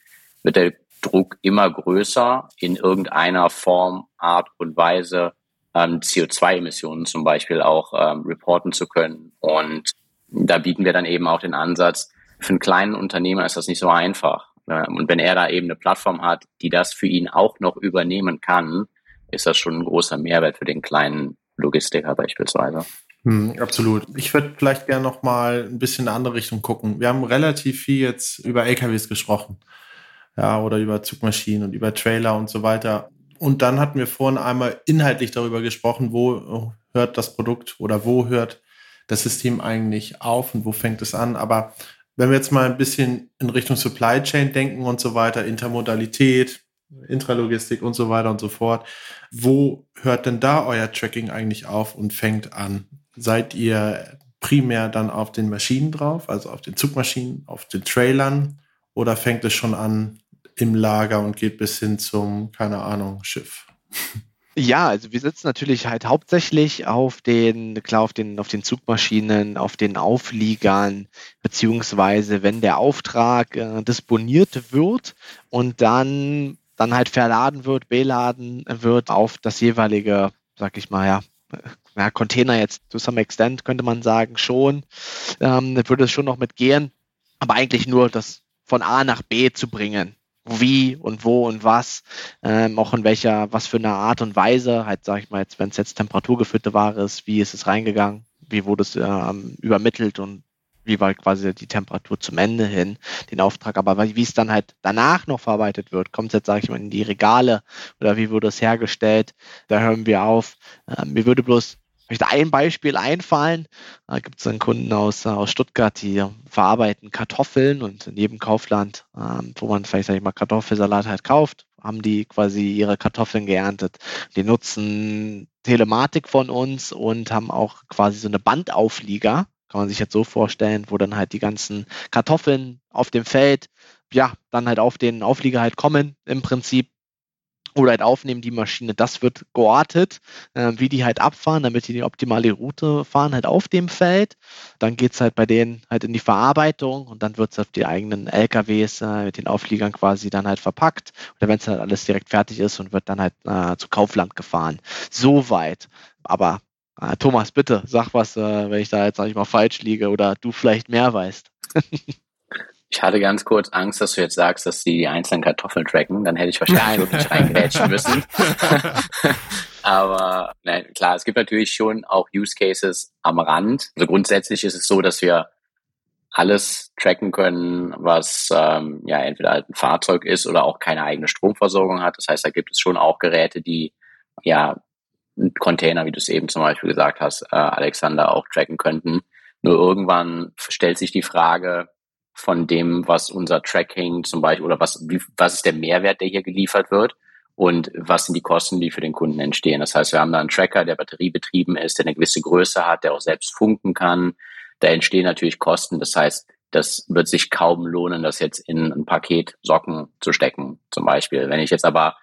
S4: wird der Druck immer größer, in irgendeiner Form, Art und Weise ähm, CO2-Emissionen zum Beispiel auch ähm, reporten zu können. Und da bieten wir dann eben auch den Ansatz, für einen kleinen Unternehmer ist das nicht so einfach. Und wenn er da eben eine Plattform hat, die das für ihn auch noch übernehmen kann, ist das schon ein großer Mehrwert für den kleinen Logistiker beispielsweise.
S1: Hm, absolut. Ich würde vielleicht gerne noch mal ein bisschen in eine andere Richtung gucken. Wir haben relativ viel jetzt über LKWs gesprochen. Ja, oder über Zugmaschinen und über Trailer und so weiter. Und dann hatten wir vorhin einmal inhaltlich darüber gesprochen, wo hört das Produkt oder wo hört das System eigentlich auf und wo fängt es an. Aber wenn wir jetzt mal ein bisschen in Richtung Supply Chain denken und so weiter, Intermodalität, Intralogistik und so weiter und so fort, wo hört denn da euer Tracking eigentlich auf und fängt an? Seid ihr primär dann auf den Maschinen drauf, also auf den Zugmaschinen, auf den Trailern oder fängt es schon an im Lager und geht bis hin zum, keine Ahnung, Schiff?
S3: Ja, also wir sitzen natürlich halt hauptsächlich auf den, klar, auf den, auf den Zugmaschinen, auf den Aufliegern, beziehungsweise wenn der Auftrag äh, disponiert wird und dann, dann halt verladen wird, beladen wird auf das jeweilige, sag ich mal, ja, ja, Container jetzt to some extent könnte man sagen, schon, ähm, würde es schon noch mitgehen, aber eigentlich nur das von A nach B zu bringen wie und wo und was, ähm, auch in welcher, was für eine Art und Weise, halt sag ich mal jetzt, wenn es jetzt temperaturgeführte Ware ist, wie ist es reingegangen, wie wurde es ähm, übermittelt und wie war quasi die Temperatur zum Ende hin, den Auftrag, aber wie es dann halt danach noch verarbeitet wird, kommt es jetzt, sage ich mal, in die Regale oder wie wurde es hergestellt, da hören wir auf. Ähm, mir würde bloß möchte ein Beispiel einfallen. Da gibt es einen Kunden aus, äh, aus Stuttgart, die verarbeiten Kartoffeln und in jedem Kaufland, ähm, wo man vielleicht sag ich mal Kartoffelsalat halt kauft, haben die quasi ihre Kartoffeln geerntet. Die nutzen Telematik von uns und haben auch quasi so eine Bandauflieger, kann man sich jetzt so vorstellen, wo dann halt die ganzen Kartoffeln auf dem Feld, ja, dann halt auf den Auflieger halt kommen im Prinzip oder halt aufnehmen die Maschine. Das wird geortet, äh, wie die halt abfahren, damit die die optimale Route fahren, halt auf dem Feld. Dann geht es halt bei denen halt in die Verarbeitung und dann wird es auf die eigenen LKWs äh, mit den Aufliegern quasi dann halt verpackt. Oder wenn es halt alles direkt fertig ist und wird dann halt äh, zu Kaufland gefahren. Soweit. Aber äh, Thomas, bitte, sag was, äh, wenn ich da jetzt, sag ich mal, falsch liege oder du vielleicht mehr weißt. (laughs)
S4: Ich hatte ganz kurz Angst, dass du jetzt sagst, dass die die einzelnen Kartoffeln tracken. Dann hätte ich wahrscheinlich wirklich reingrätschen müssen. (laughs) Aber nein, klar, es gibt natürlich schon auch Use Cases am Rand. Also grundsätzlich ist es so, dass wir alles tracken können, was ähm, ja entweder halt ein Fahrzeug ist oder auch keine eigene Stromversorgung hat. Das heißt, da gibt es schon auch Geräte, die ja Container, wie du es eben zum Beispiel gesagt hast, äh, Alexander, auch tracken könnten. Nur irgendwann stellt sich die Frage, von dem, was unser Tracking zum Beispiel oder was, wie, was ist der Mehrwert, der hier geliefert wird und was sind die Kosten, die für den Kunden entstehen. Das heißt, wir haben da einen Tracker, der batteriebetrieben ist, der eine gewisse Größe hat, der auch selbst funken kann. Da entstehen natürlich Kosten. Das heißt, das wird sich kaum lohnen, das jetzt in ein Paket Socken zu stecken, zum Beispiel. Wenn ich jetzt aber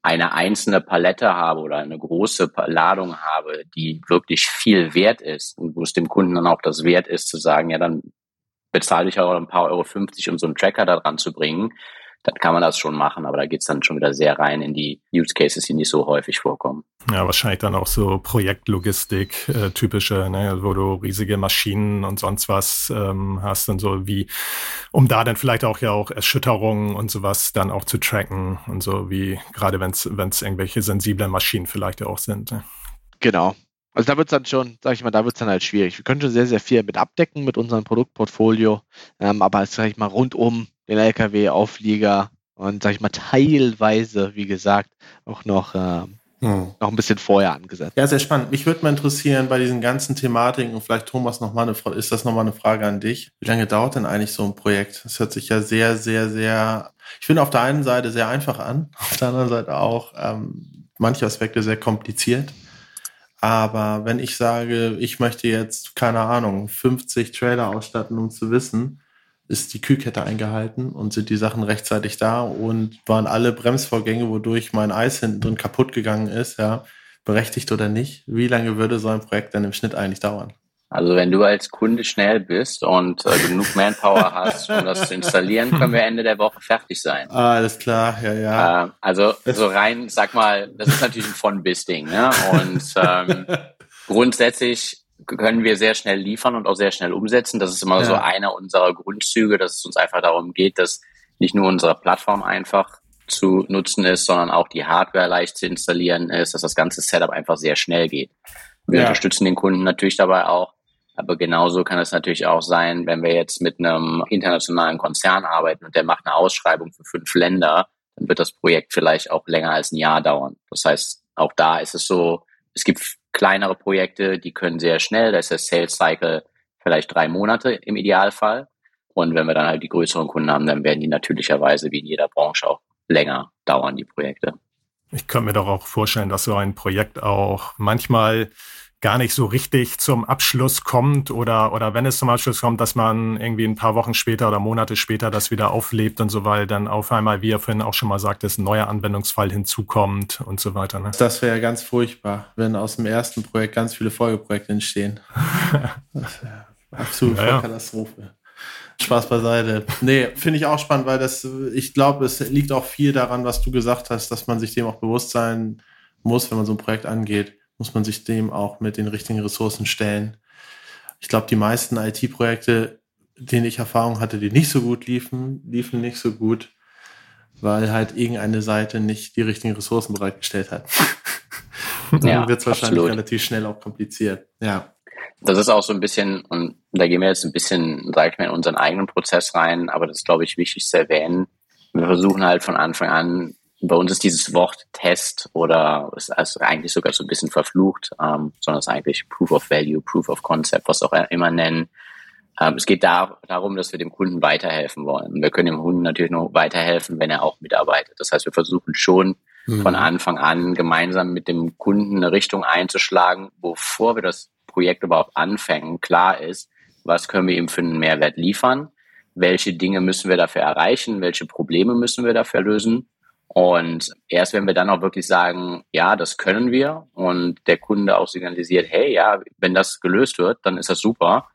S4: eine einzelne Palette habe oder eine große Ladung habe, die wirklich viel wert ist und wo es dem Kunden dann auch das wert ist, zu sagen, ja, dann bezahle ich auch ein paar Euro 50, um so einen Tracker da dran zu bringen, dann kann man das schon machen, aber da geht's dann schon wieder sehr rein in die Use Cases, die nicht so häufig vorkommen.
S5: Ja, wahrscheinlich dann auch so Projektlogistik, äh, typische, ne, wo du riesige Maschinen und sonst was ähm, hast und so wie, um da dann vielleicht auch ja auch Erschütterungen und sowas dann auch zu tracken und so wie, gerade wenn es irgendwelche sensiblen Maschinen vielleicht auch sind. Ne?
S3: Genau. Also da wird es dann schon, sag ich mal, da wird es dann halt schwierig. Wir können schon sehr, sehr viel mit abdecken mit unserem Produktportfolio, ähm, aber sag ich mal, rund um den LKW, Auflieger und sag ich mal, teilweise, wie gesagt, auch noch, ähm, hm. noch ein bisschen vorher angesetzt.
S1: Ja, sehr spannend. Mich würde mal interessieren, bei diesen ganzen Thematiken und vielleicht Thomas noch mal eine Frage, ist das nochmal eine Frage an dich? Wie lange dauert denn eigentlich so ein Projekt? Das hört sich ja sehr, sehr, sehr, ich finde auf der einen Seite sehr einfach an, (laughs) auf der anderen Seite auch ähm, manche Aspekte sehr kompliziert. Aber wenn ich sage, ich möchte jetzt, keine Ahnung, 50 Trailer ausstatten, um zu wissen, ist die Kühlkette eingehalten und sind die Sachen rechtzeitig da und waren alle Bremsvorgänge, wodurch mein Eis hinten drin kaputt gegangen ist, ja, berechtigt oder nicht? Wie lange würde so ein Projekt dann im Schnitt eigentlich dauern?
S4: Also wenn du als Kunde schnell bist und äh, genug Manpower hast, um das zu installieren, können wir Ende der Woche fertig sein.
S1: Ah, alles klar, ja, ja.
S4: Äh, also so rein, sag mal, das ist natürlich ein Von-Bis-Ding. Ne? Und ähm, (laughs) grundsätzlich können wir sehr schnell liefern und auch sehr schnell umsetzen. Das ist immer ja. so einer unserer Grundzüge, dass es uns einfach darum geht, dass nicht nur unsere Plattform einfach zu nutzen ist, sondern auch die Hardware leicht zu installieren ist, dass das ganze Setup einfach sehr schnell geht. Wir ja. unterstützen den Kunden natürlich dabei auch, aber genauso kann es natürlich auch sein, wenn wir jetzt mit einem internationalen Konzern arbeiten und der macht eine Ausschreibung für fünf Länder, dann wird das Projekt vielleicht auch länger als ein Jahr dauern. Das heißt, auch da ist es so, es gibt kleinere Projekte, die können sehr schnell, da ist der Sales Cycle vielleicht drei Monate im Idealfall. Und wenn wir dann halt die größeren Kunden haben, dann werden die natürlicherweise wie in jeder Branche auch länger dauern, die Projekte.
S5: Ich könnte mir doch auch vorstellen, dass so ein Projekt auch manchmal gar nicht so richtig zum Abschluss kommt oder, oder wenn es zum Abschluss kommt, dass man irgendwie ein paar Wochen später oder Monate später das wieder auflebt und so, weil dann auf einmal, wie ihr vorhin auch schon mal sagt, ein neuer Anwendungsfall hinzukommt und so weiter. Ne?
S1: Das wäre ja ganz furchtbar, wenn aus dem ersten Projekt ganz viele Folgeprojekte entstehen. (laughs) Absolute ja, Katastrophe. Spaß beiseite. Nee, finde ich auch spannend, weil das, ich glaube, es liegt auch viel daran, was du gesagt hast, dass man sich dem auch bewusst sein muss, wenn man so ein Projekt angeht muss man sich dem auch mit den richtigen Ressourcen stellen. Ich glaube, die meisten IT-Projekte, denen ich Erfahrung hatte, die nicht so gut liefen, liefen nicht so gut, weil halt irgendeine Seite nicht die richtigen Ressourcen bereitgestellt hat. (laughs) Dann ja, wird es wahrscheinlich absolut. relativ schnell auch kompliziert. Ja.
S4: Das ist auch so ein bisschen, und da gehen wir jetzt ein bisschen, sag ich mal, in unseren eigenen Prozess rein, aber das ist, glaube ich, wichtig zu erwähnen. Wir versuchen halt von Anfang an bei uns ist dieses Wort Test oder ist also eigentlich sogar so ein bisschen verflucht, ähm, sondern es ist eigentlich Proof of Value, Proof of Concept, was auch immer nennen. Ähm, es geht da, darum, dass wir dem Kunden weiterhelfen wollen. Wir können dem Kunden natürlich nur weiterhelfen, wenn er auch mitarbeitet. Das heißt, wir versuchen schon mhm. von Anfang an gemeinsam mit dem Kunden eine Richtung einzuschlagen, bevor wir das Projekt überhaupt anfangen, klar ist, was können wir ihm für einen Mehrwert liefern, welche Dinge müssen wir dafür erreichen, welche Probleme müssen wir dafür lösen und erst wenn wir dann auch wirklich sagen, ja, das können wir und der Kunde auch signalisiert, hey, ja, wenn das gelöst wird, dann ist das super.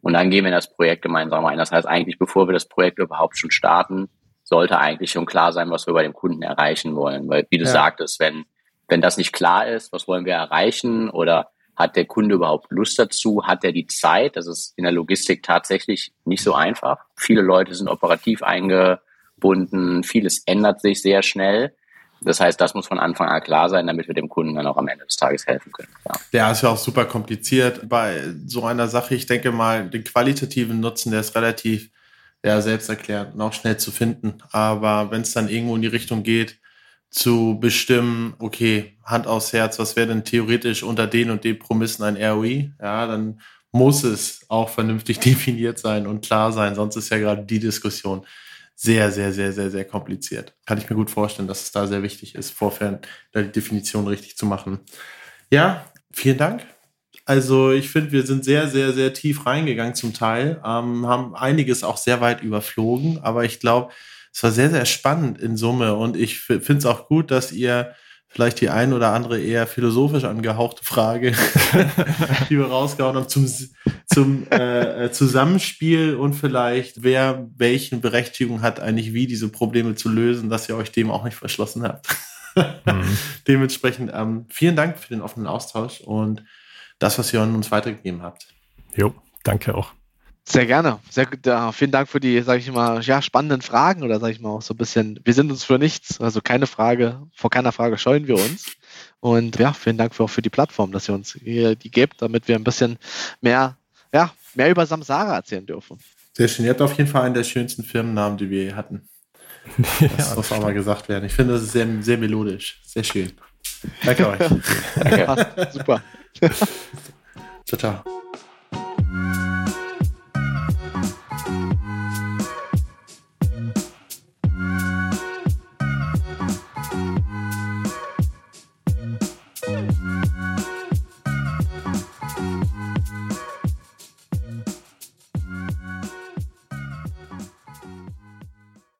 S4: Und dann gehen wir in das Projekt gemeinsam rein. Das heißt eigentlich, bevor wir das Projekt überhaupt schon starten, sollte eigentlich schon klar sein, was wir bei dem Kunden erreichen wollen. Weil, wie du ja. sagtest, wenn, wenn das nicht klar ist, was wollen wir erreichen oder hat der Kunde überhaupt Lust dazu? Hat er die Zeit? Das ist in der Logistik tatsächlich nicht so einfach. Viele Leute sind operativ einge, gebunden, vieles ändert sich sehr schnell. Das heißt, das muss von Anfang an klar sein, damit wir dem Kunden dann auch am Ende des Tages helfen können.
S1: Ja, ja ist ja auch super kompliziert bei so einer Sache. Ich denke mal, den qualitativen Nutzen, der ist relativ ja, selbsterklärend und auch schnell zu finden. Aber wenn es dann irgendwo in die Richtung geht, zu bestimmen, okay, Hand aufs Herz, was wäre denn theoretisch unter den und den Promissen ein ROI? Ja, dann muss es auch vernünftig (laughs) definiert sein und klar sein. Sonst ist ja gerade die Diskussion sehr, sehr, sehr, sehr, sehr kompliziert. Kann ich mir gut vorstellen, dass es da sehr wichtig ist, vorfern da die Definition richtig zu machen. Ja, vielen Dank. Also ich finde, wir sind sehr, sehr, sehr tief reingegangen zum Teil, ähm, haben einiges auch sehr weit überflogen, aber ich glaube, es war sehr, sehr spannend in Summe und ich finde es auch gut, dass ihr vielleicht die ein oder andere eher philosophisch angehauchte Frage, (laughs) die wir rausgehauen haben, zum, zum äh, äh, Zusammenspiel und vielleicht, wer welchen Berechtigung hat, eigentlich wie diese Probleme zu lösen, dass ihr euch dem auch nicht verschlossen habt. mhm. (laughs) Dementsprechend ähm, vielen Dank für den offenen Austausch und das, was ihr uns weitergegeben habt.
S5: Jo, danke auch.
S3: Sehr gerne. Sehr gut. Ja, vielen Dank für die, sage ich mal, ja, spannenden Fragen oder sage ich mal auch so ein bisschen, wir sind uns für nichts, also keine Frage, vor keiner Frage scheuen wir uns. Und ja, vielen Dank für, auch für die Plattform, dass ihr uns hier die gebt, damit wir ein bisschen mehr, ja, mehr über Samsara erzählen dürfen.
S1: Sehr schön. Ihr habt auf jeden Fall einen der schönsten Firmennamen, die wir hier hatten. (laughs) Das ja, muss auch mal gesagt werden. Ich finde, das ist sehr, sehr melodisch. Sehr schön. Danke euch. (laughs)
S3: Danke. Super. (laughs)
S1: ciao, ciao.